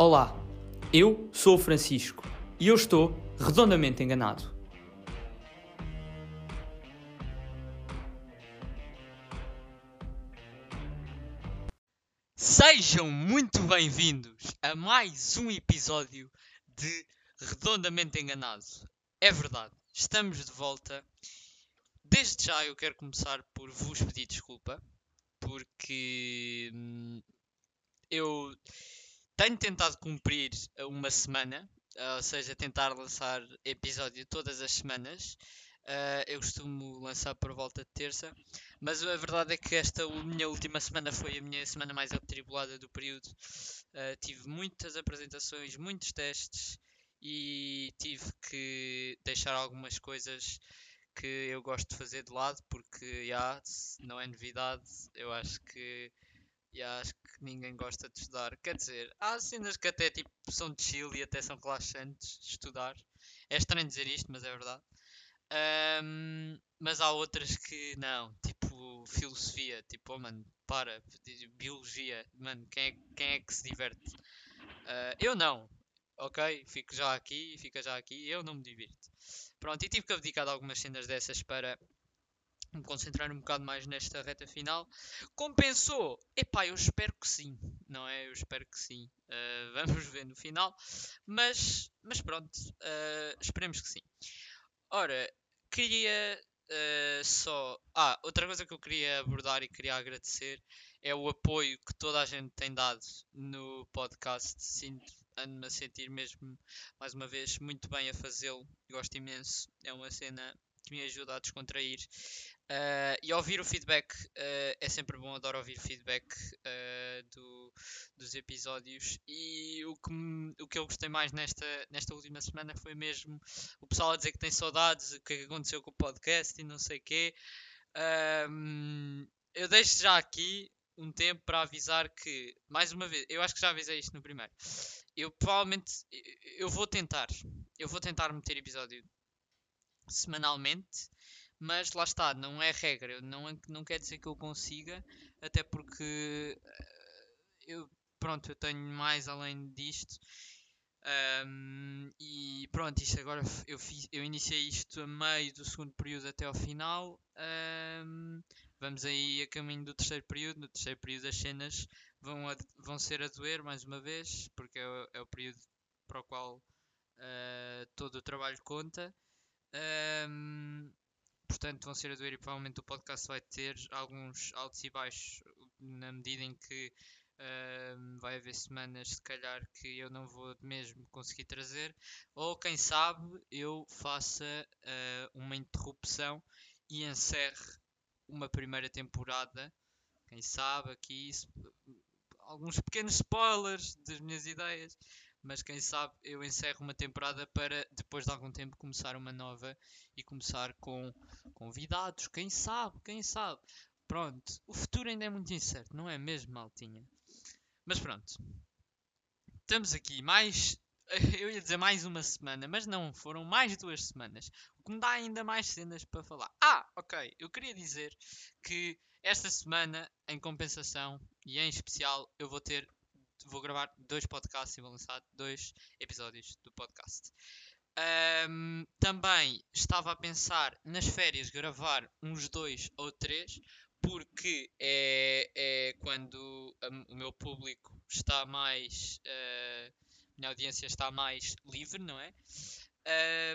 Olá, eu sou o Francisco e eu estou redondamente enganado. Sejam muito bem-vindos a mais um episódio de Redondamente Enganado. É verdade, estamos de volta. Desde já eu quero começar por vos pedir desculpa, porque hum, eu tenho tentado cumprir uma semana, ou seja, tentar lançar episódio todas as semanas. Uh, eu costumo lançar por volta de terça, mas a verdade é que esta minha última semana foi a minha semana mais atribulada do período. Uh, tive muitas apresentações, muitos testes e tive que deixar algumas coisas que eu gosto de fazer de lado porque já não é novidade. Eu acho que e acho que ninguém gosta de estudar. Quer dizer, há cenas que até tipo, são de chill e até são relaxantes de estudar. É estranho dizer isto, mas é verdade. Um, mas há outras que não, tipo filosofia, tipo, oh, mano, para, biologia, mano, quem é, quem é que se diverte? Uh, eu não, ok? Fico já aqui, fica já aqui, eu não me divirto. Pronto, e tive que abdicar de algumas cenas dessas para me concentrar um bocado mais nesta reta final. Compensou? Epá, eu espero que sim, não é? Eu espero que sim. Uh, vamos ver no final. Mas, mas pronto, uh, esperemos que sim. Ora, queria uh, só. Ah, outra coisa que eu queria abordar e queria agradecer é o apoio que toda a gente tem dado no podcast. Sinto, ando-me a sentir mesmo, mais uma vez, muito bem a fazê-lo. Gosto imenso. É uma cena que me ajuda a descontrair. Uh, e ouvir o feedback uh, é sempre bom, adoro ouvir feedback uh, do, dos episódios. E o que, o que eu gostei mais nesta, nesta última semana foi mesmo o pessoal a dizer que tem saudades, o que, é aconteceu com o podcast e não sei o quê. eu deixo já aqui um tempo para avisar que, mais uma vez, eu acho que já avisei isto no primeiro. Eu provavelmente eu vou tentar, eu vou tentar meter episódio semanalmente mas lá está, não é regra, não, é, não quer dizer que eu consiga, até porque uh, eu, pronto, eu tenho mais além disto. Um, e pronto, isto agora eu, fiz, eu iniciei isto a meio do segundo período até ao final. Um, vamos aí a caminho do terceiro período. No terceiro período as cenas vão, a, vão ser a doer mais uma vez, porque é o, é o período para o qual uh, todo o trabalho conta. Um, portanto vão ser a doer e provavelmente o podcast vai ter alguns altos e baixos na medida em que uh, vai haver semanas se calhar que eu não vou mesmo conseguir trazer. Ou quem sabe eu faça uh, uma interrupção e encerre uma primeira temporada. Quem sabe aqui alguns pequenos spoilers das minhas ideias mas quem sabe eu encerro uma temporada para depois de algum tempo começar uma nova e começar com convidados, quem sabe, quem sabe. Pronto, o futuro ainda é muito incerto, não é mesmo, maltinha? Mas pronto, estamos aqui mais, eu ia dizer mais uma semana, mas não, foram mais duas semanas, o que me dá ainda mais cenas para falar. Ah, ok, eu queria dizer que esta semana, em compensação e em especial, eu vou ter vou gravar dois podcasts e vou lançar dois episódios do podcast. Um, também estava a pensar nas férias gravar uns dois ou três, porque é, é quando o meu público está mais. Uh, minha audiência está mais livre, não é?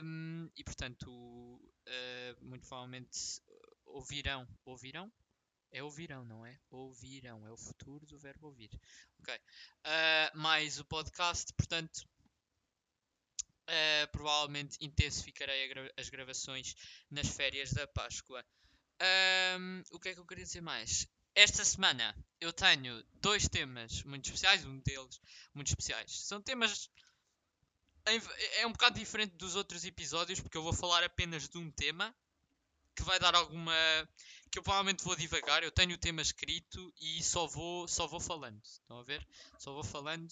Um, e portanto, uh, muito provavelmente ouvirão. Ouvirão? É ouvirão, não é? Ouvirão, é o futuro do verbo ouvir. Ok. Uh, mais o podcast, portanto, uh, provavelmente intensificarei gra as gravações nas férias da Páscoa. Um, o que é que eu queria dizer mais? Esta semana eu tenho dois temas muito especiais, um deles muito especiais. São temas. É um bocado diferente dos outros episódios, porque eu vou falar apenas de um tema que vai dar alguma que eu provavelmente vou divagar. Eu tenho o tema escrito e só vou, só vou falando. Estão a ver? Só vou falando.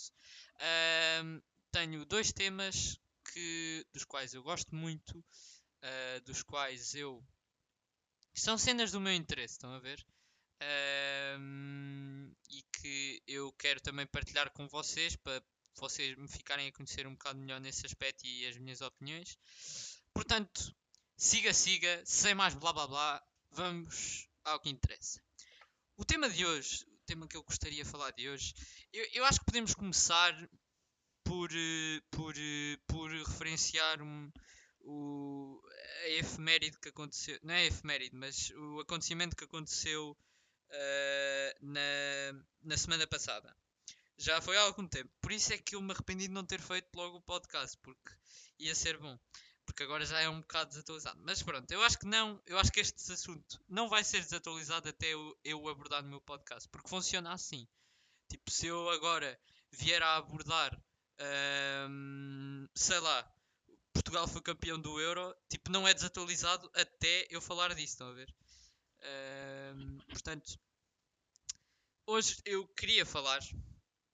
Um, tenho dois temas que, dos quais eu gosto muito, uh, dos quais eu. São cenas do meu interesse, estão a ver? Um, e que eu quero também partilhar com vocês para vocês me ficarem a conhecer um bocado melhor nesse aspecto e as minhas opiniões. Portanto, siga, siga, sem mais blá blá blá, vamos ao que interessa. O tema de hoje, o tema que eu gostaria de falar de hoje, eu, eu acho que podemos começar por, eh, por, eh, por referenciar um, o, a efeméride que aconteceu, não é efeméride, mas o acontecimento que aconteceu uh, na, na semana passada. Já foi há algum tempo, por isso é que eu me arrependi de não ter feito logo o podcast, porque ia ser bom. Porque agora já é um bocado desatualizado. Mas pronto, eu acho que não, eu acho que este assunto não vai ser desatualizado até eu, eu abordar no meu podcast, porque funciona assim. Tipo, se eu agora vier a abordar, um, sei lá, Portugal foi campeão do Euro, tipo, não é desatualizado até eu falar disso, estão a ver? Um, portanto, hoje eu queria falar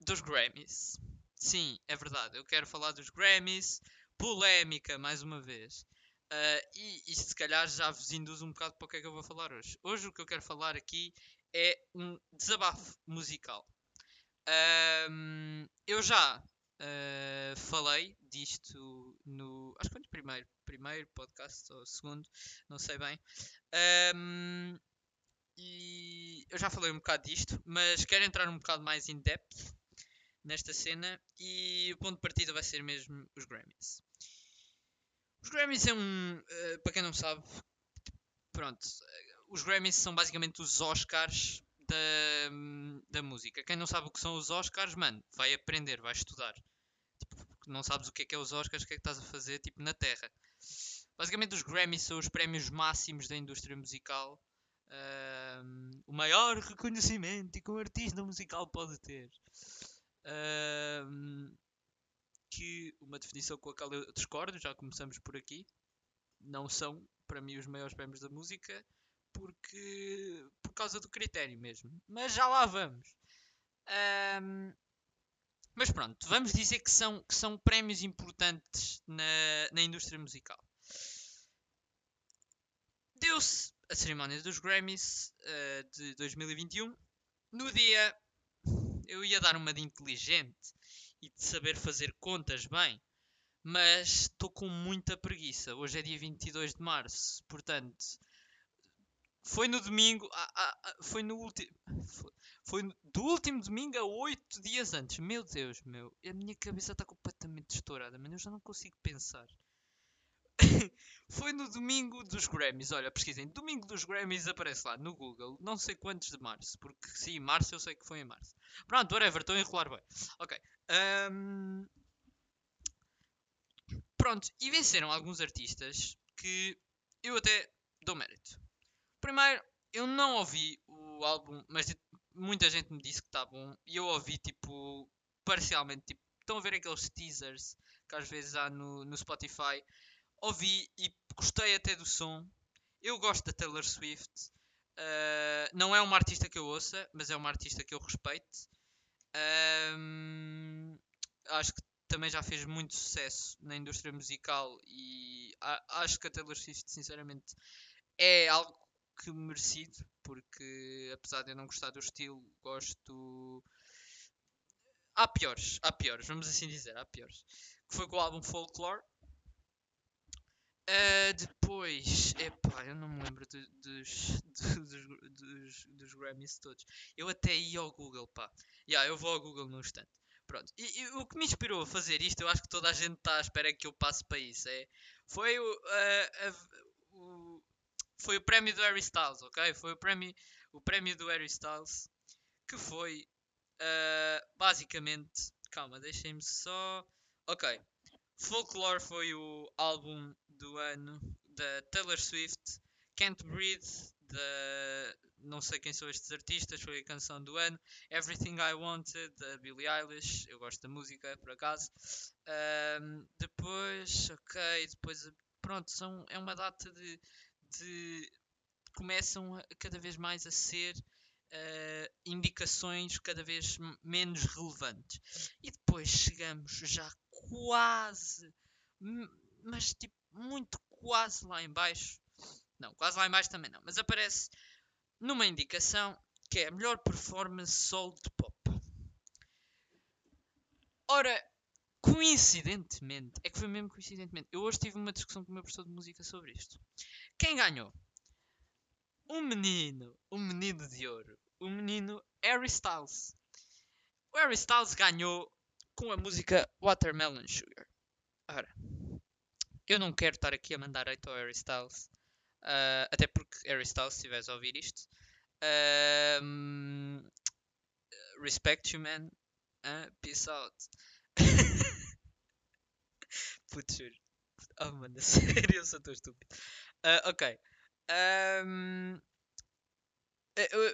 dos Grammys. Sim, é verdade, eu quero falar dos Grammys. Polémica, mais uma vez. Uh, e, e se calhar já vos induz um bocado para o que é que eu vou falar hoje. Hoje o que eu quero falar aqui é um desabafo musical. Eu já Uh, falei disto no. Acho que foi no primeiro, primeiro podcast ou segundo, não sei bem. E eu já falei um bocado disto, mas quero entrar um bocado mais in depth nesta cena e o ponto de partida vai ser mesmo os Grammys. Os Grammys é um. Uh, para quem não sabe, pronto, os Grammys são basicamente os Oscars da, da música. Quem não sabe o que são os Oscars, mano, vai aprender, vai estudar. Tipo, não sabes o que é que é os Oscars, o que é que estás a fazer, tipo, na Terra. Basicamente, os Grammys são os prémios máximos da indústria musical. Um, o maior reconhecimento que um artista musical pode ter. Que uma definição com a qual eu discordo, já começamos por aqui. Não são, para mim, os maiores prémios da música porque por causa do critério mesmo. Mas já lá vamos. Um, mas pronto, vamos dizer que são, que são prémios importantes na, na indústria musical. Deu-se a cerimónia dos Grammys uh, de 2021. No dia, eu ia dar uma de inteligente e de saber fazer contas bem, mas estou com muita preguiça. Hoje é dia 22 de março, portanto, foi no domingo. Foi no último. Foi, do último domingo a oito dias antes. Meu Deus, meu. A minha cabeça está completamente estourada, mas eu já não consigo pensar. foi no domingo dos Grammys. Olha, pesquisem. Domingo dos Grammys aparece lá no Google. Não sei quantos de março. Porque sim, março eu sei que foi em março. Pronto, whatever. Estou a enrolar bem. Ok. Um... Pronto. E venceram alguns artistas que eu até dou mérito. Primeiro, eu não ouvi o álbum, mas muita gente me disse que está bom. E eu ouvi, tipo, parcialmente. Tipo, estão a ver aqueles teasers que às vezes há no, no Spotify. Ouvi e gostei até do som. Eu gosto da Taylor Swift. Uh, não é uma artista que eu ouça, mas é uma artista que eu respeito. Um, acho que também já fez muito sucesso na indústria musical e acho que a Taylor Swift, sinceramente, é algo que merecido, porque apesar de eu não gostar do estilo, gosto. Há piores, há piores, vamos assim dizer, há piores. Que foi com o álbum Folklore. Uh, depois, epá, eu não me lembro de, dos, dos, dos, dos, Grammys todos. Eu até ia ao Google, pá. Yeah, eu vou ao Google no instante. Pronto. E, e, o que me inspirou a fazer isto, eu acho que toda a gente está à espera que eu passe para isso. É, foi o, uh, o, foi o prémio do Harry Styles, ok? Foi o prémio, o prémio do Harry Styles que foi uh, basicamente. Calma, deixem-me só. Ok. Folklore foi o álbum do ano da Taylor Swift. Can't Breathe, da. Não sei quem são estes artistas, foi a canção do ano. Everything I Wanted, da Billie Eilish. Eu gosto da música, por acaso. Um, depois, ok, depois. Pronto, são, é uma data de de, começam cada vez mais a ser uh, indicações cada vez menos relevantes. E depois chegamos já quase, mas tipo, muito quase lá em baixo. Não, quase lá em baixo também não, mas aparece numa indicação que é a melhor performance soul de pop. Ora, coincidentemente, é que foi mesmo coincidentemente, eu hoje tive uma discussão com o meu professor de música sobre isto. Quem ganhou? Um menino, um menino de ouro, o menino Harry Styles. O Harry Styles ganhou com a música Watermelon Sugar. Ora, eu não quero estar aqui a mandar hate ao Harry Styles, uh, até porque Harry Styles, se estiveres a ouvir isto, uh, respect you, man. Uh, peace out. Putz, juro. Oh, mano, sério, eu sou tão estúpido. Uh, ok. Um,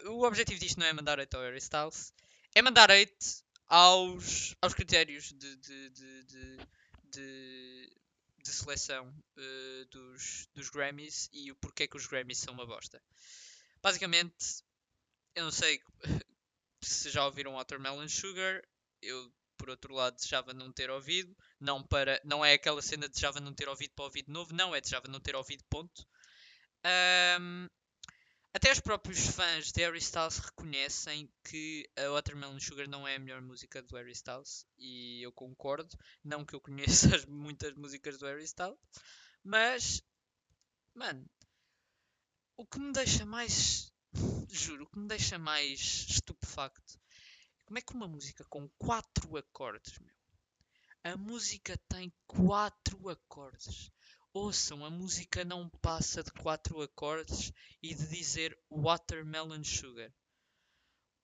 o objetivo disto não é mandar hate ao Harry Styles, é mandar hate aos, aos critérios de, de, de, de, de, de seleção uh, dos, dos Grammys e o porquê que os Grammys são uma bosta. Basicamente, eu não sei se já ouviram Watermelon Sugar, eu por outro lado desejava não ter ouvido, não para, não é aquela cena de desejava não ter ouvido para ouvir de novo, não é desejava não ter ouvido ponto. Um, até os próprios fãs de Harry Styles reconhecem que a Watermelon Sugar não é a melhor música do Harry Styles e eu concordo, não que eu conheça as, muitas músicas do Harry Styles, mas mano, o que me deixa mais juro, o que me deixa mais estupefacto como é que uma música com quatro acordes, meu? A música tem quatro acordes. Ouçam, a música não passa de quatro acordes e de dizer Watermelon Sugar.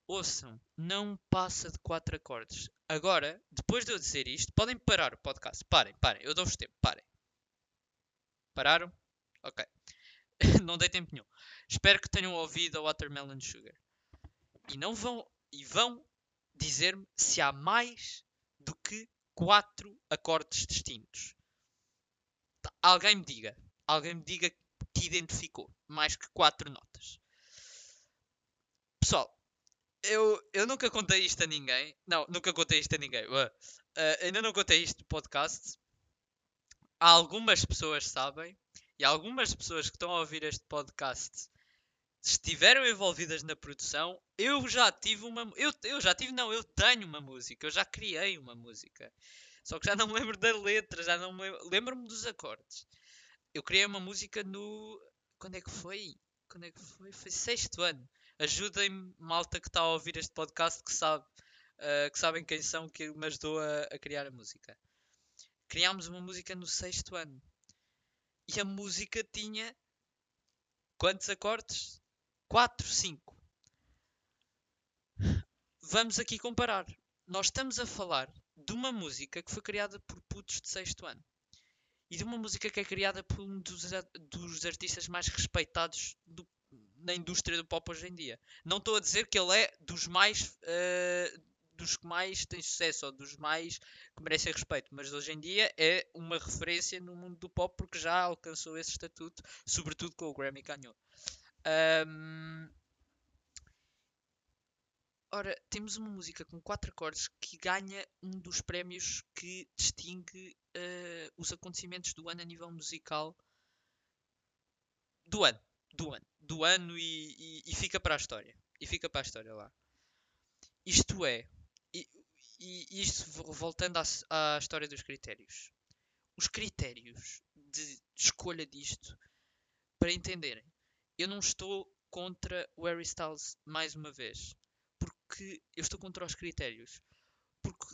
Ouçam, não passa de quatro acordes. Agora, depois de eu dizer isto, podem parar o podcast. Parem, parem, eu dou-vos tempo, parem. Pararam? Ok. não dei tempo nenhum. Espero que tenham ouvido a Watermelon Sugar. E não vão. E vão dizer-me se há mais do que quatro acordes distintos. Alguém me diga. Alguém me diga que identificou mais que quatro notas. Pessoal, eu, eu nunca contei isto a ninguém. Não, nunca contei isto a ninguém. Uh, ainda não contei isto no podcast. Algumas pessoas sabem. E algumas pessoas que estão a ouvir este podcast estiveram envolvidas na produção, eu já tive uma. Eu, eu já tive, não, eu tenho uma música, eu já criei uma música. Só que já não me lembro da letra, já não me lembro. Lembro-me dos acordes. Eu criei uma música no. Quando é que foi? Quando é que foi? Foi sexto ano. Ajudem-me, malta que está a ouvir este podcast, que sabe, uh, que sabem quem são, que me ajudou a, a criar a música. Criámos uma música no sexto ano. E a música tinha quantos acordes? 4, 5. Vamos aqui comparar. Nós estamos a falar de uma música que foi criada por putos de sexto ano. E de uma música que é criada por um dos, dos artistas mais respeitados do, na indústria do pop hoje em dia. Não estou a dizer que ele é dos mais uh, dos que mais têm sucesso ou dos mais que merecem respeito, mas hoje em dia é uma referência no mundo do pop porque já alcançou esse estatuto, sobretudo com o Grammy ganhou. Um... Ora, temos uma música com quatro acordes que ganha um dos prémios que distingue uh, os acontecimentos do ano a nível musical do ano, do ano, do ano e, e, e fica para a história. E fica para a história lá. Isto é, e, e isto voltando à, à história dos critérios. Os critérios de escolha disto, para entenderem, eu não estou contra o Harry Styles mais uma vez. Porque eu estou contra os critérios. Porque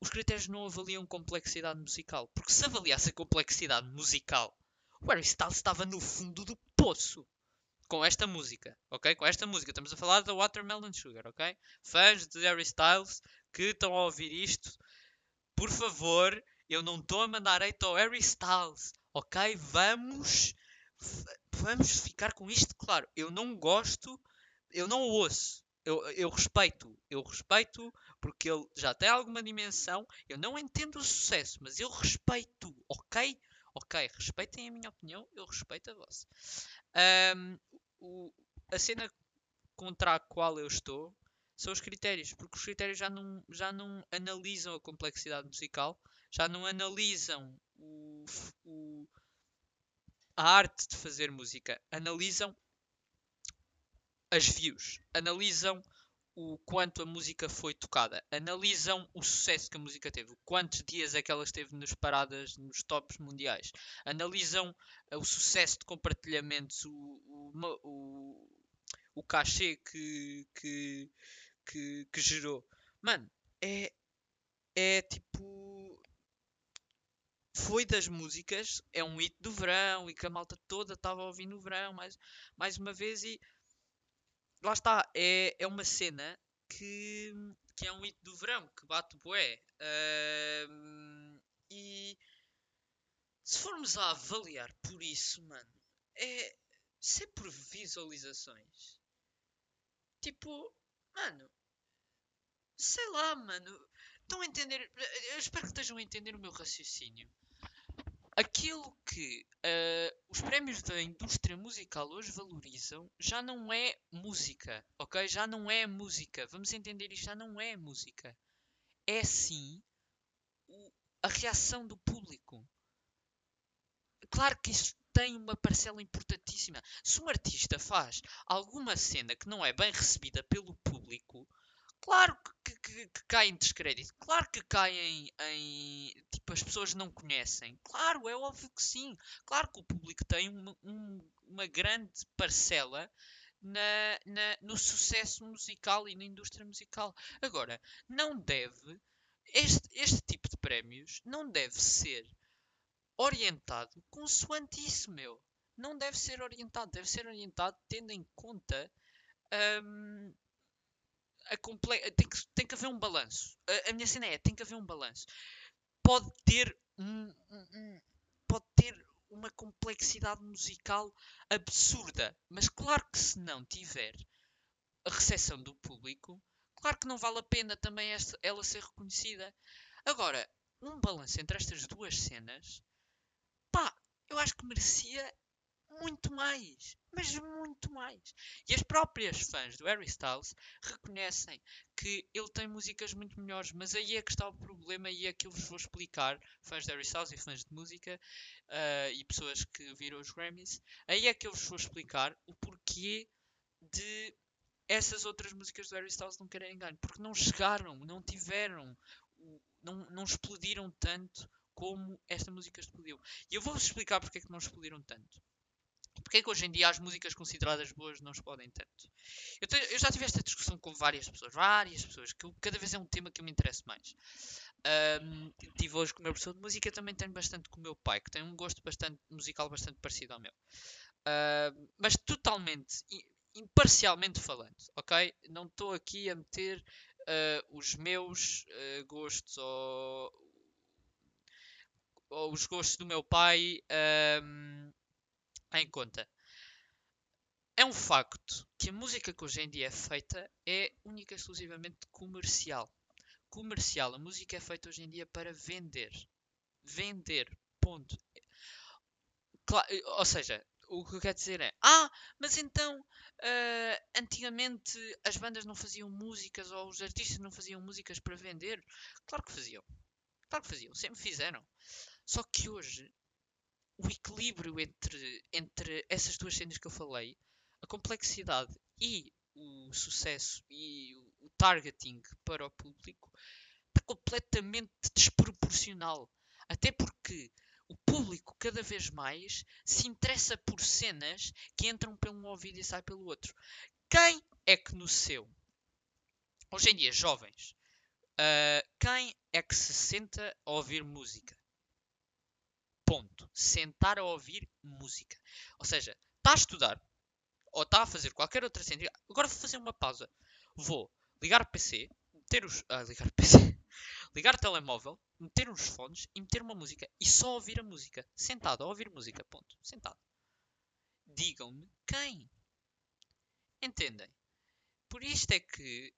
os critérios não avaliam complexidade musical. Porque se avaliasse a complexidade musical, o Harry Styles estava no fundo do poço. Com esta música, ok? Com esta música. Estamos a falar da Watermelon Sugar, ok? Fãs de Harry Styles que estão a ouvir isto, por favor, eu não estou a mandar hate ao Harry Styles, ok? Vamos vamos ficar com isto claro. Eu não gosto, eu não ouço. Eu, eu respeito, eu respeito porque ele já tem alguma dimensão. Eu não entendo o sucesso, mas eu respeito, ok? Ok, respeitem a minha opinião, eu respeito a vossa. Um, o, a cena contra a qual eu estou são os critérios, porque os critérios já não, já não analisam a complexidade musical, já não analisam o, o, a arte de fazer música, analisam as views, analisam o quanto a música foi tocada, analisam o sucesso que a música teve, quantos dias é que ela esteve nos paradas, nos tops mundiais, analisam uh, o sucesso de compartilhamentos, o, o, o, o cachê que, que, que, que gerou. Mano, é, é tipo. Foi das músicas, é um hit do verão e que a malta toda estava ouvir no verão mais, mais uma vez e lá está, é, é uma cena que, que é um hit do verão, que bate bué. Uh, e se formos a avaliar por isso, mano, é se é visualizações. Tipo, mano, sei lá, mano. Estão a entender? Eu espero que estejam a entender o meu raciocínio aquilo que uh, os prémios da indústria musical hoje valorizam já não é música, ok? Já não é música. Vamos entender isto, já não é música. É sim o, a reação do público. Claro que isso tem uma parcela importantíssima. Se um artista faz alguma cena que não é bem recebida pelo público, Claro que, que, que cai em descrédito. Claro que cai em, em, Tipo, as pessoas não conhecem. Claro, é óbvio que sim. Claro que o público tem uma, um, uma grande parcela na, na, no sucesso musical e na indústria musical. Agora, não deve. Este, este tipo de prémios não deve ser orientado consoante isso, meu. Não deve ser orientado. Deve ser orientado tendo em conta. Um, comple... tem, que, tem que haver um balanço. A, a, minha cena é, tem que haver um balanço. Pode ter um, um, um, pode ter uma complexidade musical absurda, mas claro que se não tiver a recepção do público, claro que não vale a pena também esta, ela ser reconhecida. Agora, um balanço entre estas duas cenas, pá, eu acho que merecia muito mais, mas muito mais. E as próprias fãs do Harry Styles reconhecem que ele tem músicas muito melhores, mas aí é que está o problema e é que eu vos vou explicar, fãs de Harry Styles e fãs de música uh, e pessoas que viram os Grammys, aí é que eu vos vou explicar o porquê de essas outras músicas do Harry Styles não querem ganho, porque não chegaram, não tiveram, não, não explodiram tanto como esta música explodiu. E eu vou-vos explicar porque é que não explodiram tanto. Porque é que hoje em dia as músicas consideradas boas não explodem tanto? Eu, te, eu, já tive esta discussão com várias pessoas, várias pessoas, que eu, cada vez é um tema que eu me interesso mais. Um, tive hoje com o meu professor de música, também tenho bastante com o meu pai, que tem um gosto bastante musical bastante parecido ao meu. Uh, mas totalmente, imparcialmente falando, ok? Não estou aqui a meter uh, os meus uh, gostos ou, ou, os gostos do meu pai em conta. É um facto que a música que hoje em dia é feita é única e exclusivamente comercial. Comercial. A música é feita hoje em dia para vender. Vender. Ponto. Ou seja, o que eu quero dizer é: Ah, mas então uh, antigamente as bandas não faziam músicas ou os artistas não faziam músicas para vender? Claro que faziam. Claro que faziam. Sempre fizeram. Só que hoje o equilíbrio entre, entre essas duas cenas que eu falei, a complexidade e o sucesso e o, o targeting para o público, está completamente desproporcional. Até porque o público cada vez mais se interessa por cenas que entram pelo um ouvido e saem pelo outro. Quem é que no seu, hoje em dia, jovens, uh, quem é que se senta a ouvir música? Ponto. Sentar a ouvir música. Ou seja, está a estudar ou está a fazer qualquer outra cena. Agora vou fazer uma pausa. Vou ligar o PC, meter os. Ah, ligar o PC. ligar o telemóvel, meter uns fones e meter uma música. E só ouvir a música. Sentado a ouvir música. Ponto. Sentado. Digam-me quem. Entendem? Por isto é que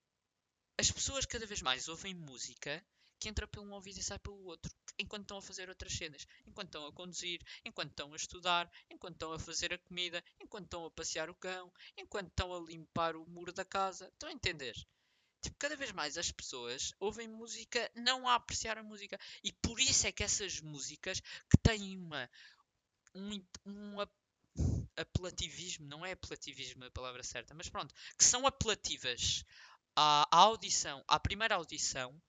as pessoas cada vez mais ouvem música que entra por um ouvido e sai pelo outro, enquanto estão a fazer outras cenas, enquanto estão a conduzir, enquanto estão a estudar, enquanto estão a fazer a comida, enquanto estão a passear o cão, enquanto estão a limpar o muro da casa. Estão a entender? Tipo, cada vez mais as pessoas ouvem música não a apreciar a música. E por isso é que essas músicas que têm uma. um, um apelativismo, não é apelativismo a palavra certa, mas pronto, que são apelativas à, à audição, à primeira audição,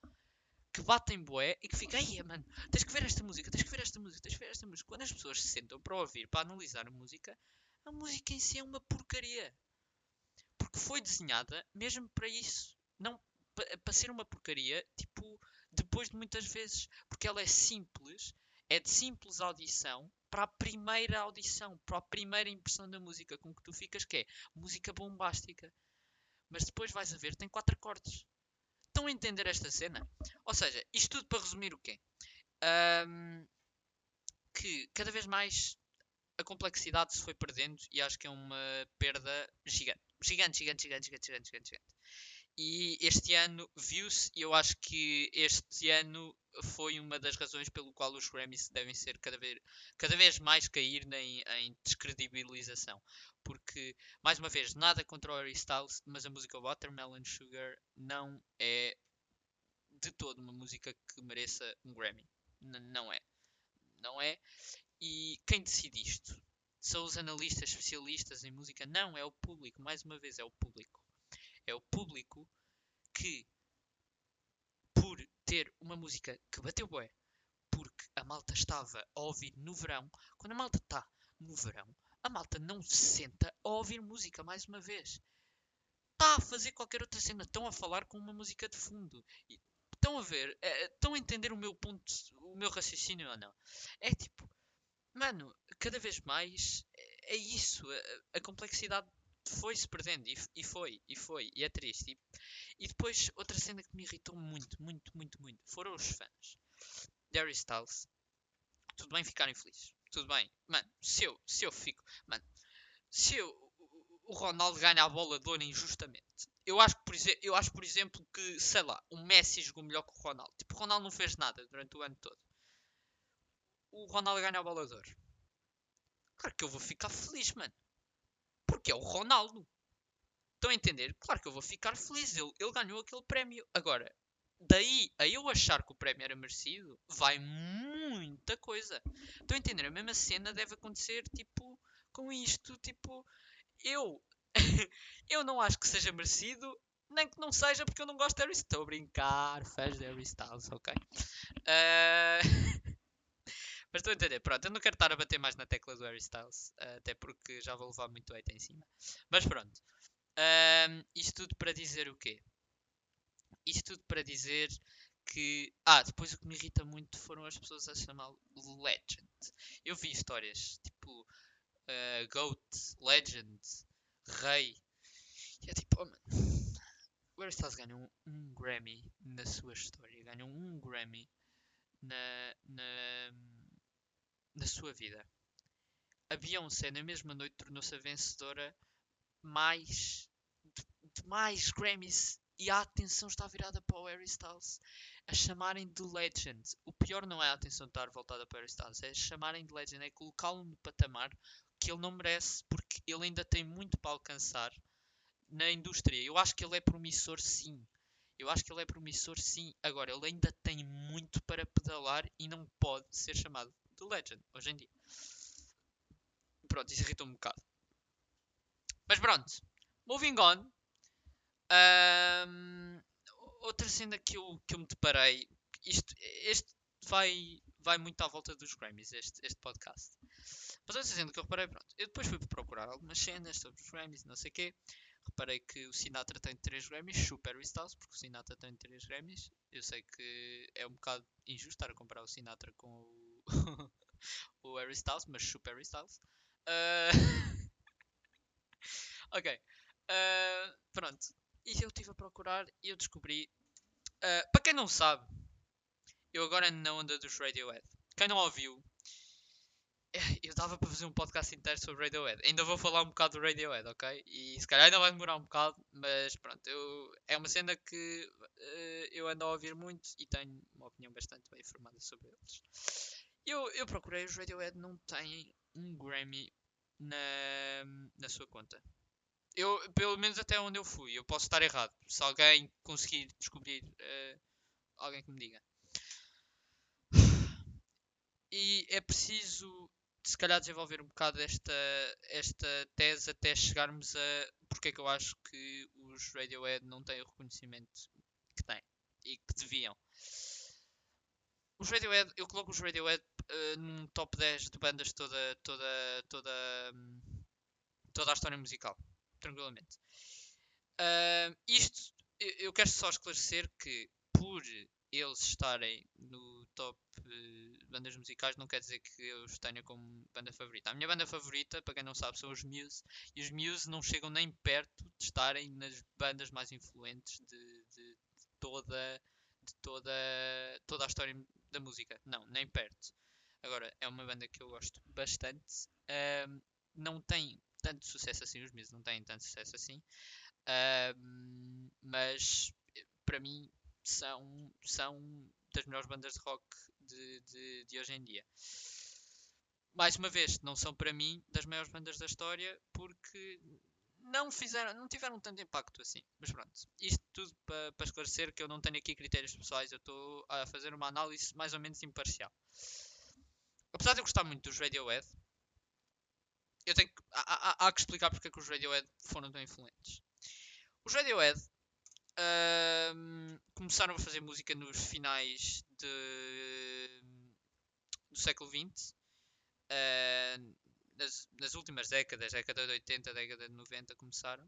que batem bué e que fica, aí mano, tens que ver esta música, tens que ver esta música, tens que ver esta música. Quando as pessoas se sentam para ouvir, para analisar a música, a música em si é uma porcaria. Porque foi desenhada mesmo para isso. Não para ser uma porcaria, tipo, depois de muitas vezes. Porque ela é simples, é de simples audição para a primeira audição, para a primeira impressão da música com que tu ficas, que é música bombástica. Mas depois vais a ver, tem quatro acordes. Estão a entender esta cena? Ou seja, isto tudo para resumir o quê? Um, que cada vez mais a complexidade se foi perdendo e acho que é uma perda gigante. Gigante, gigante, gigante, gigante, gigante, gigante. E este ano viu-se, e eu acho que este ano foi uma das razões pelo qual os Grammys devem ser cada vez, cada vez mais cair em, em descredibilização. Porque, mais uma vez, nada contra o Harry Styles, mas a música Watermelon Sugar não é de todo uma música que mereça um Grammy. N não é. Não é. E quem decide isto? São os analistas especialistas em música? Não, é o público. Mais uma vez, é o público. É o público que, por ter uma música que bateu bué, porque a malta estava a ouvir no verão, quando a malta está no verão, a malta não se senta a ouvir música mais uma vez. Está a fazer qualquer outra cena, estão a falar com uma música de fundo. E estão a ver, é, estão a entender o meu ponto, o meu raciocínio ou não? É tipo, mano, cada vez mais é, é isso, a, a complexidade foi-se perdendo e, e, foi, e foi, e é triste. E, e, depois, outra cena que me irritou muito, muito, muito, muito foram os fãs. Harry Styles, tudo bem ficarem felizes, tudo bem, mano. Se eu, se eu fico, mano, se eu, o Ronaldo ganha a bola de ouro injustamente, eu acho, por exemplo, eu acho, por exemplo, que, sei lá, o Messi jogou melhor que o Ronaldo. Tipo, o Ronaldo não fez nada durante o ano todo. O Ronaldo ganha a bola de ouro. Claro que eu vou ficar feliz, mano. Porque é o Ronaldo. Estão a entender? Claro que eu vou ficar feliz. Ele, ele ganhou aquele prémio. Agora, daí a eu achar que o prémio era merecido, vai muita coisa. Estão a entender? A mesma cena deve acontecer, tipo, com isto. Tipo, eu. eu não acho que seja merecido, nem que não seja porque eu não gosto de Harry Styles. Estou a brincar, fãs de Harry Styles, ok. Uh... Mas estou a entender, pronto, eu não quero estar a bater mais na tecla do Harry Styles, uh, até porque já vou levar muito hate em cima. Mas pronto, um, isto tudo para dizer o quê? Isto tudo para dizer que. Ah, depois o que me irrita muito foram as pessoas a chamá-lo Legend. Eu vi histórias tipo uh, Goat, Legend, Rei. E é tipo, oh, mano. O Harry Styles ganhou um, um Grammy na sua história. Ganhou um Grammy na, na na sua vida. A Beyoncé na mesma noite tornou-se a vencedora mais de, de, mais Grammys e a atenção está virada para o Harry Styles a chamarem de Legend. O pior não é a atenção estar voltada para o Harry Styles, é chamarem de Legend, é colocá-lo no patamar que ele não merece porque ele ainda tem muito para alcançar na indústria. Eu acho que ele é promissor sim. Eu acho que ele é promissor sim. Agora, ele ainda tem muito para pedalar e não pode ser chamado Legend, hoje em dia. Pronto, isso irritou um bocado. Mas pronto, moving on. Um, outra cena que eu, que eu me deparei. Isto, este vai, vai muito à volta dos Grammys, este, este podcast. Mas outra cena que eu reparei, pronto. Eu depois fui procurar algumas cenas sobre os Grammys, não sei o quê. Reparei que o Sinatra tem 3 Grammys, Super Styles, porque o Sinatra tem 3 Grammys. Eu sei que é um bocado injusto estar a comparar o Sinatra com o o Harry Styles, mas super Harry Styles. Uh... ok. Uh, pronto. E eu estive a procurar e eu descobri. Uh, para quem não sabe, eu agora ando na onda dos Radiohead. Quem não ouviu, eu dava para fazer um podcast inteiro sobre Radiohead. Ainda vou falar um bocado do Radiohead, ok? E se calhar ainda vai demorar um bocado, mas pronto, eu, é uma cena que uh, eu ando a ouvir muito e tenho uma opinião bastante bem formada sobre eles. Eu, eu procurei, os Radiohead não têm um Grammy na, na sua conta. Eu, pelo menos até onde eu fui. Eu posso estar errado. Se alguém conseguir descobrir, uh, alguém que me diga. E é preciso, se calhar, desenvolver um bocado esta, esta tese até chegarmos a. porque é que eu acho que os Radiohead não têm o reconhecimento que têm e que deviam. Os Radiohead, eu coloco os Radiohead uh, num top 10 de bandas toda, toda, toda, toda a história musical, tranquilamente. Uh, isto, eu quero só esclarecer que por eles estarem no top uh, bandas musicais não quer dizer que eu os tenha como banda favorita. A minha banda favorita, para quem não sabe, são os Muse. E os Muse não chegam nem perto de estarem nas bandas mais influentes de, de, de toda, de toda, toda a história da música. Não, nem perto. Agora, é uma banda que eu gosto bastante. Não tem tanto sucesso assim, os Muse não têm tanto sucesso assim. Mas para mim são, são das melhores bandas de rock de, de, de, hoje em dia. Mais uma vez, não são para mim das maiores bandas da história porque não fizeram, não tiveram tanto impacto assim. Mas pronto, isto tudo para pa esclarecer que eu não tenho aqui critérios pessoais, eu estou a fazer uma análise mais ou menos imparcial. Apesar de eu gostar muito dos Radiohead, eu tenho que, há, há, há que explicar porque é que os Radiohead foram tão influentes. Os Radiohead uh, começaram a fazer música nos finais de, do século XX. Uh, nas, nas, últimas décadas, década de 80, década de 90, começaram.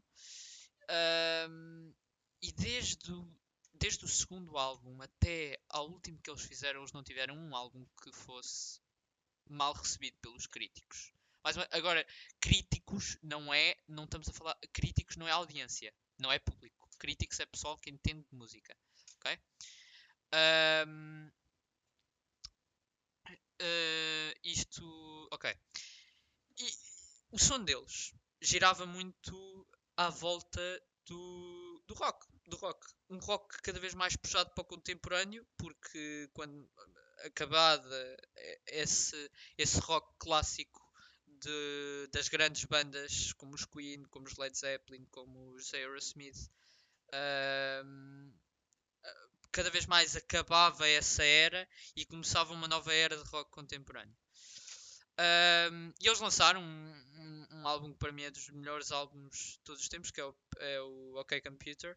Uh, e desde o, desde o segundo álbum até ao último que eles fizeram, eles não tiveram um álbum que fosse mal recebido pelos críticos. Mas agora, críticos não é, não estamos a falar, críticos não é audiência, não é público. Críticos é pessoal que entende de música, ok? Um, uh, isto, ok. E o som deles girava muito à volta do, do rock, do rock. Um rock cada vez mais puxado para o contemporâneo, porque quando acabada esse, esse rock clássico de, das grandes bandas como os Queen, como os Led Zeppelin, como os Aerosmith, um, cada vez mais acabava essa era e começava uma nova era de rock contemporâneo. Um, e eles lançaram um, um, um, álbum que para mim é dos melhores álbuns de todos os tempos, que é o, é o OK Computer,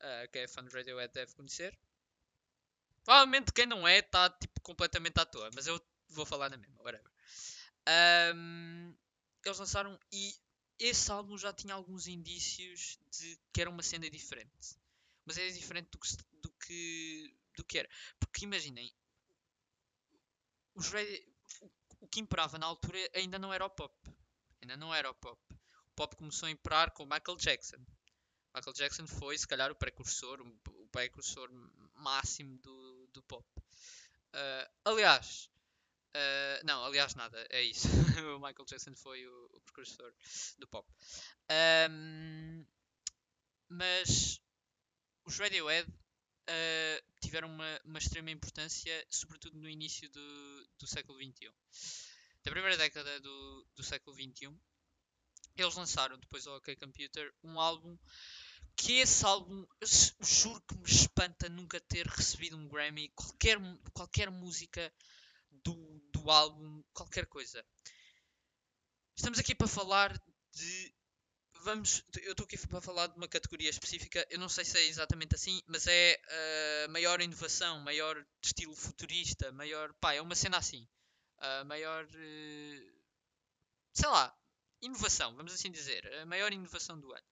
uh, que é fã de Radiohead deve conhecer. Provavelmente quem não é está tipo, completamente à toa, mas eu vou falar na mesma, whatever. Um, eles lançaram e esse álbum já tinha alguns indícios de que era uma cena diferente. Mas era diferente do que, do que, do que era. Porque imaginem, o, o que imperava na altura ainda não era o pop. Ainda não era o pop. O pop começou a imperar com Michael Jackson. Michael Jackson foi, se calhar, o precursor, o precursor máximo do, do pop. Uh, aliás, Uh, não, aliás, nada, é isso. o Michael Jackson foi o, o precursor do pop. Um, mas os Radiohead uh, tiveram uma, uma, extrema importância, sobretudo no início do, do século XXI. Da primeira década do, do século XXI, eles lançaram, depois do OK Computer, um álbum que esse álbum, juro que me espanta nunca ter recebido um Grammy. Qualquer, qualquer música do, do álbum, qualquer coisa. Estamos aqui para falar de. Vamos, eu estou aqui para falar de uma categoria específica. Eu não sei se é exatamente assim, mas é uh, maior inovação, maior estilo futurista, maior. Pá, é uma cena assim. Uh, maior. Uh, sei lá, inovação, vamos assim dizer. A maior inovação do ano.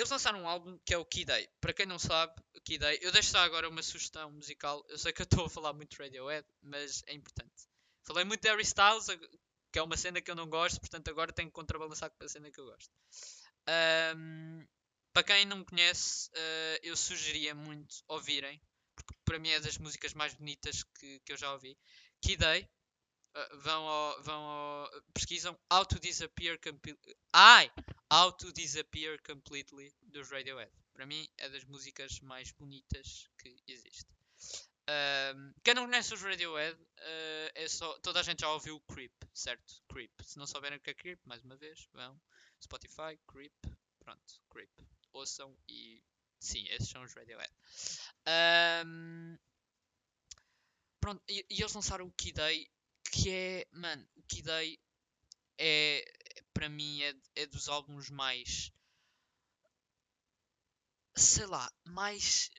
Eles lançaram um álbum que é o Key Day. Para quem não sabe, o Key Day, eu deixo agora uma sugestão musical. Eu sei que eu estou a falar muito de Radiohead, mas é importante. Falei muito de Harry Styles, que é uma cena que eu não gosto, portanto agora tenho que contrabalançar com a cena que eu gosto. Um, para quem não conhece, uh, eu sugeria muito ouvirem, porque para mim é das músicas mais bonitas que, que eu já ouvi. Key Day, uh, vão, ao, vão ao, pesquisam How to Disappear Completely. Ai! How to Disappear Completely dos Radiohead. Para mim é das músicas mais bonitas que existe. Um, quem não conhece os Radiohead, uh, é só, toda a gente já ouviu Creep, certo? Creep. Se não souberem o que é Creep, mais uma vez, vão. Spotify, Creep, pronto, Creep. Ouçam e sim, esses são os Radiohead. Um, pronto, e, e, eles lançaram o Key Day, que é, mano, o Key Day é, para mim é, é dos álbuns mais sei lá, mais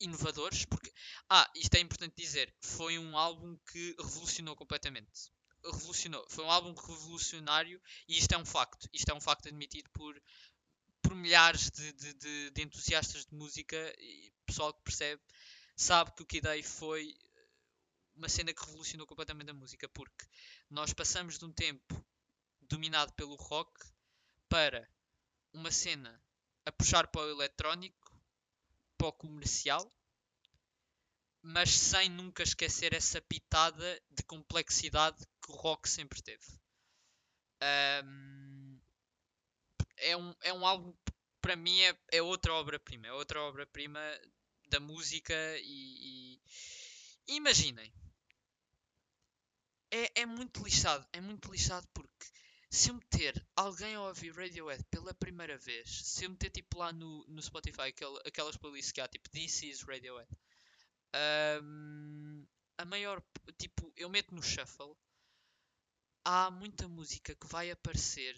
inovadores, porque ah, isto é importante dizer, foi um álbum que revolucionou completamente. Revolucionou, foi um álbum revolucionário e isto é um facto. Isto é um facto admitido por, por milhares de, de, de, de entusiastas de música e pessoal que percebe, sabe que o Kid A foi uma cena que revolucionou completamente a música, porque nós passamos de um tempo dominado pelo rock para uma cena a puxar para o eletrónico, para o comercial, mas sem nunca esquecer essa pitada de complexidade que o rock sempre teve. Um, é, um, é um álbum, para mim, é, é outra obra-prima. É outra obra-prima da música e, e, imaginem. É, é muito lixado. É muito lixado porque se eu meter alguém a ouvir Radiohead pela primeira vez, se eu meter tipo lá no, no Spotify aquel, aquelas playlists que há, tipo This is Radiohead, um, a maior, tipo, eu meto no shuffle, há muita música que vai aparecer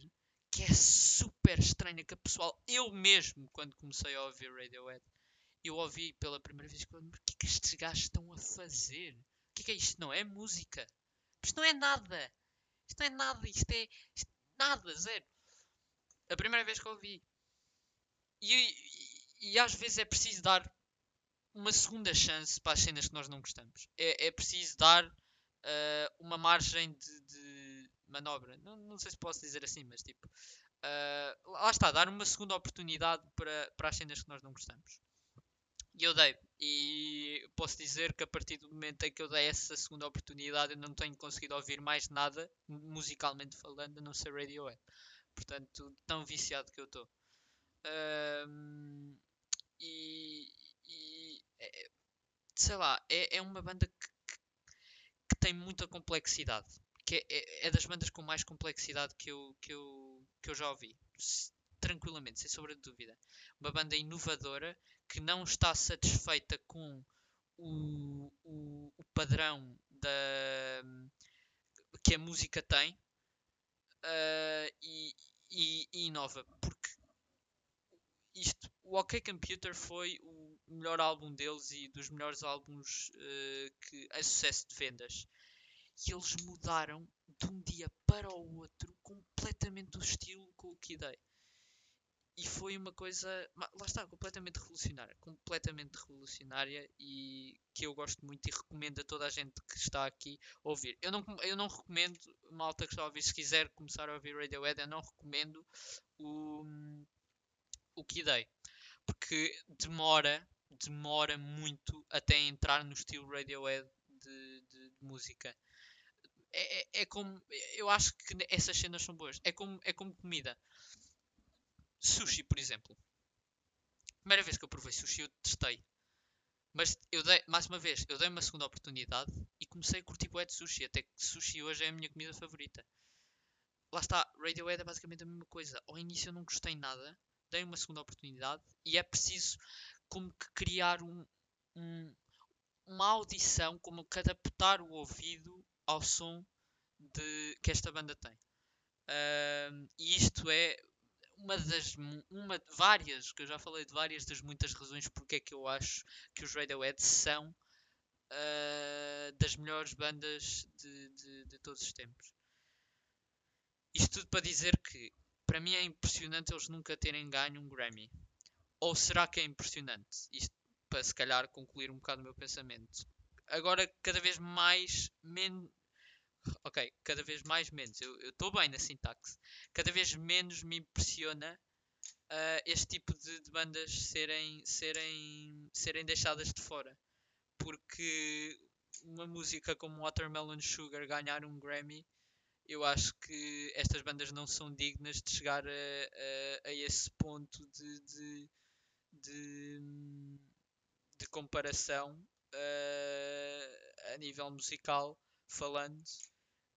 que é super estranha, que a pessoal, eu mesmo, quando comecei a ouvir Radiohead, eu ouvi pela primeira vez, o que é que estes gajos estão a fazer? O que é que é isto? Não é música. Isto não é nada. Isto não é nada, isto é. Isto, nada, zero. A primeira vez que eu ouvi. E, e, e, às vezes é preciso dar uma segunda chance para as cenas que nós não gostamos. É, é preciso dar uh, uma margem de, de manobra. Não, não, sei se posso dizer assim, mas tipo. Uh, lá está, dar uma segunda oportunidade para, para as cenas que nós não gostamos. E eu dei. E posso dizer que a partir do momento em que eu dei essa segunda oportunidade, eu não tenho conseguido ouvir mais nada, musicalmente falando, a não ser Radiohead. Portanto, tão viciado que eu estou. Um, e, e é, sei lá, é, é uma banda que, que, que, tem muita complexidade. Que é, é, é, das bandas com mais complexidade que eu, que eu, que eu já ouvi. Tranquilamente, sem sombra de dúvida. Uma banda inovadora que não está satisfeita com o, o, o padrão da, que a música tem uh, e, e, e, inova. Porque isto, o OK Computer foi o melhor álbum deles e dos melhores álbuns uh, que, a sucesso de vendas. E eles mudaram de um dia para o outro completamente o estilo com o que dei e foi uma coisa, lá está, completamente revolucionária, completamente revolucionária e que eu gosto muito e recomendo a toda a gente que está aqui ouvir. Eu não, eu não recomendo, malta que está a ouvir, se quiser começar a ouvir Radiohead, eu não recomendo o, o que dei, porque demora, demora muito até entrar no estilo Radiohead de, de, de música. É, é, é, como, eu acho que essas cenas são boas, é como, é como comida Sushi, por exemplo. Primeira vez que eu provei sushi, eu testei. Mas eu dei, mais uma vez, eu dei uma segunda oportunidade e comecei a curtir bué de sushi. Até que sushi hoje é a minha comida favorita. Lá está, Radiohead é basicamente a mesma coisa. Ao início eu não gostei nada, dei uma segunda oportunidade e é preciso como que criar um, um, uma audição, como que adaptar o ouvido ao som de, que esta banda tem. Uh, e isto é uma das uma várias que eu já falei de várias das muitas razões porque é que eu acho que os Radiohead são uh, das melhores bandas de, de, de, todos os tempos. Isto tudo para dizer que para mim é impressionante eles nunca terem ganho um Grammy. Ou será que é impressionante? Isto para se calhar concluir um bocado o meu pensamento. Agora cada vez mais men ok, cada vez mais menos. Eu estou bem na sintaxe. Cada vez menos me impressiona uh, este tipo de, bandas serem, serem, serem deixadas de fora. Porque uma música como Watermelon Sugar ganhar um Grammy, eu acho que estas bandas não são dignas de chegar a, a, a esse ponto de, de, de, de comparação uh, a nível musical falando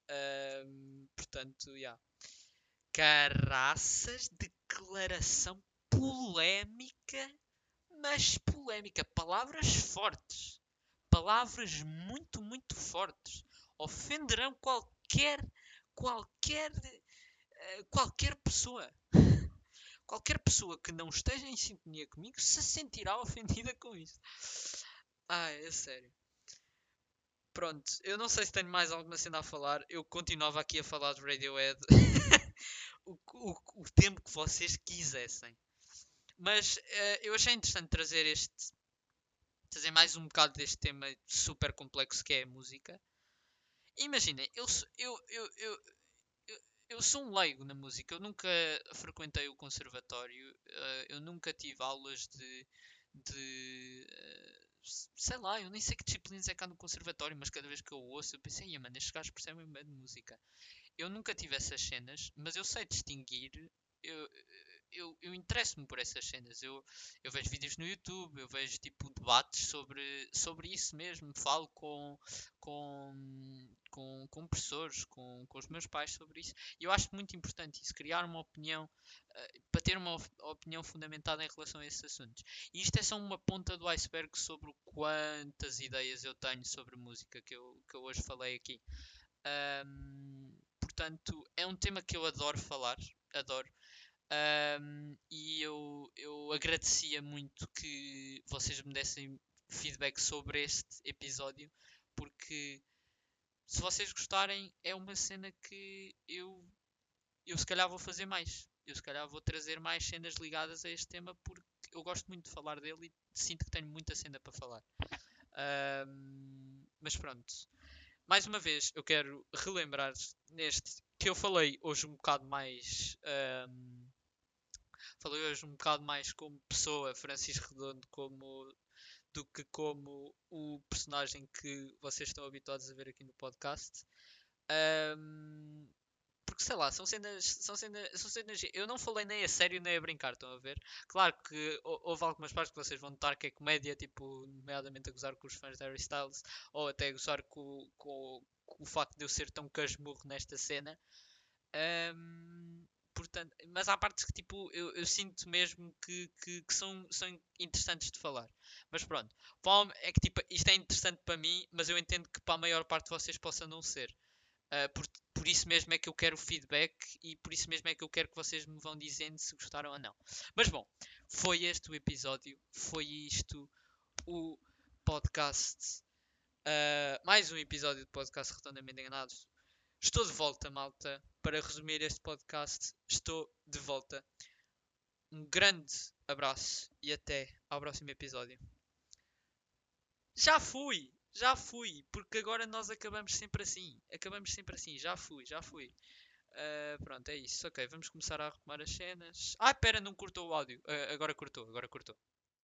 um, portanto, já. Yeah. Caraças, declaração polémica, mas polémica. Palavras fortes. Palavras muito, muito fortes. Ofenderão qualquer, qualquer uh, qualquer pessoa, qualquer pessoa que não esteja em sintonia comigo se sentirá ofendida com isto. Ai, é sério. Pronto, eu não sei se tenho mais alguma cena a falar. Eu continuava aqui a falar de Radiohead o, o, o tempo que vocês quisessem. Mas uh, eu achei interessante trazer este. trazer mais um bocado deste tema super complexo que é a música. Imaginem, eu, eu, eu, eu, eu, sou um leigo na música. Eu nunca frequentei o conservatório. Uh, eu nunca tive aulas de. de uh, sei lá, eu nem sei que disciplinas é cá no conservatório, mas cada vez que eu ouço, eu pensei, mano, estes gajos percebem bem de música. Eu nunca tive essas cenas, mas eu sei distinguir. Eu, eu, eu interesso-me por essas cenas. Eu, eu vejo vídeos no YouTube, eu vejo tipo debates sobre, sobre isso mesmo. Falo com, com, com, com professores, com, com os meus pais sobre isso. E eu acho muito importante isso, criar uma opinião, uh, para ter uma opinião fundamentada em relação a esses assuntos. E isto é só uma ponta do iceberg sobre quantas ideias eu tenho sobre música que eu, que eu hoje falei aqui. Um, portanto, é um tema que eu adoro falar, adoro. Um, e eu, eu agradecia muito que vocês me dessem feedback sobre este episódio, porque se vocês gostarem, é uma cena que eu, eu se calhar vou fazer mais. Eu se calhar vou trazer mais cenas ligadas a este tema porque eu gosto muito de falar dele e sinto que tenho muita cena para falar. Um, mas pronto. Mais uma vez, eu quero relembrar neste que eu falei hoje um bocado mais. Um, falei hoje um bocado mais como pessoa, Francisco Redondo, como, do que como o personagem que vocês estão habituados a ver aqui no podcast. Um, porque sei lá, são cenas, são cenas, são cenas. Eu não falei nem a sério nem a brincar, estão a ver? Claro que houve algumas partes que vocês vão notar que é comédia, tipo, nomeadamente a gozar com os fãs de Harry Styles, ou até a gozar com, com, com o facto de eu ser tão casmurro nesta cena. Um, portanto, mas há partes que tipo, eu, eu sinto mesmo que, que, que, são, são interessantes de falar. Mas pronto, é que tipo, isto é interessante para mim, mas eu entendo que para a maior parte de vocês possa não ser. Uh, por, por isso mesmo é que eu quero feedback e por isso mesmo é que eu quero que vocês me vão dizendo se gostaram ou não. Mas bom, foi este o episódio, foi isto o podcast. Uh, mais um episódio do podcast Redondamente Enganados. Estou de volta, malta. Para resumir este podcast, estou de volta. Um grande abraço e até ao próximo episódio. Já fui! Já fui! Porque agora nós acabamos sempre assim. Acabamos sempre assim. Já fui, já fui. Uh, pronto, é isso. Ok, vamos começar a arrumar as cenas. Ah, pera, não cortou o áudio. Uh, agora cortou, agora cortou.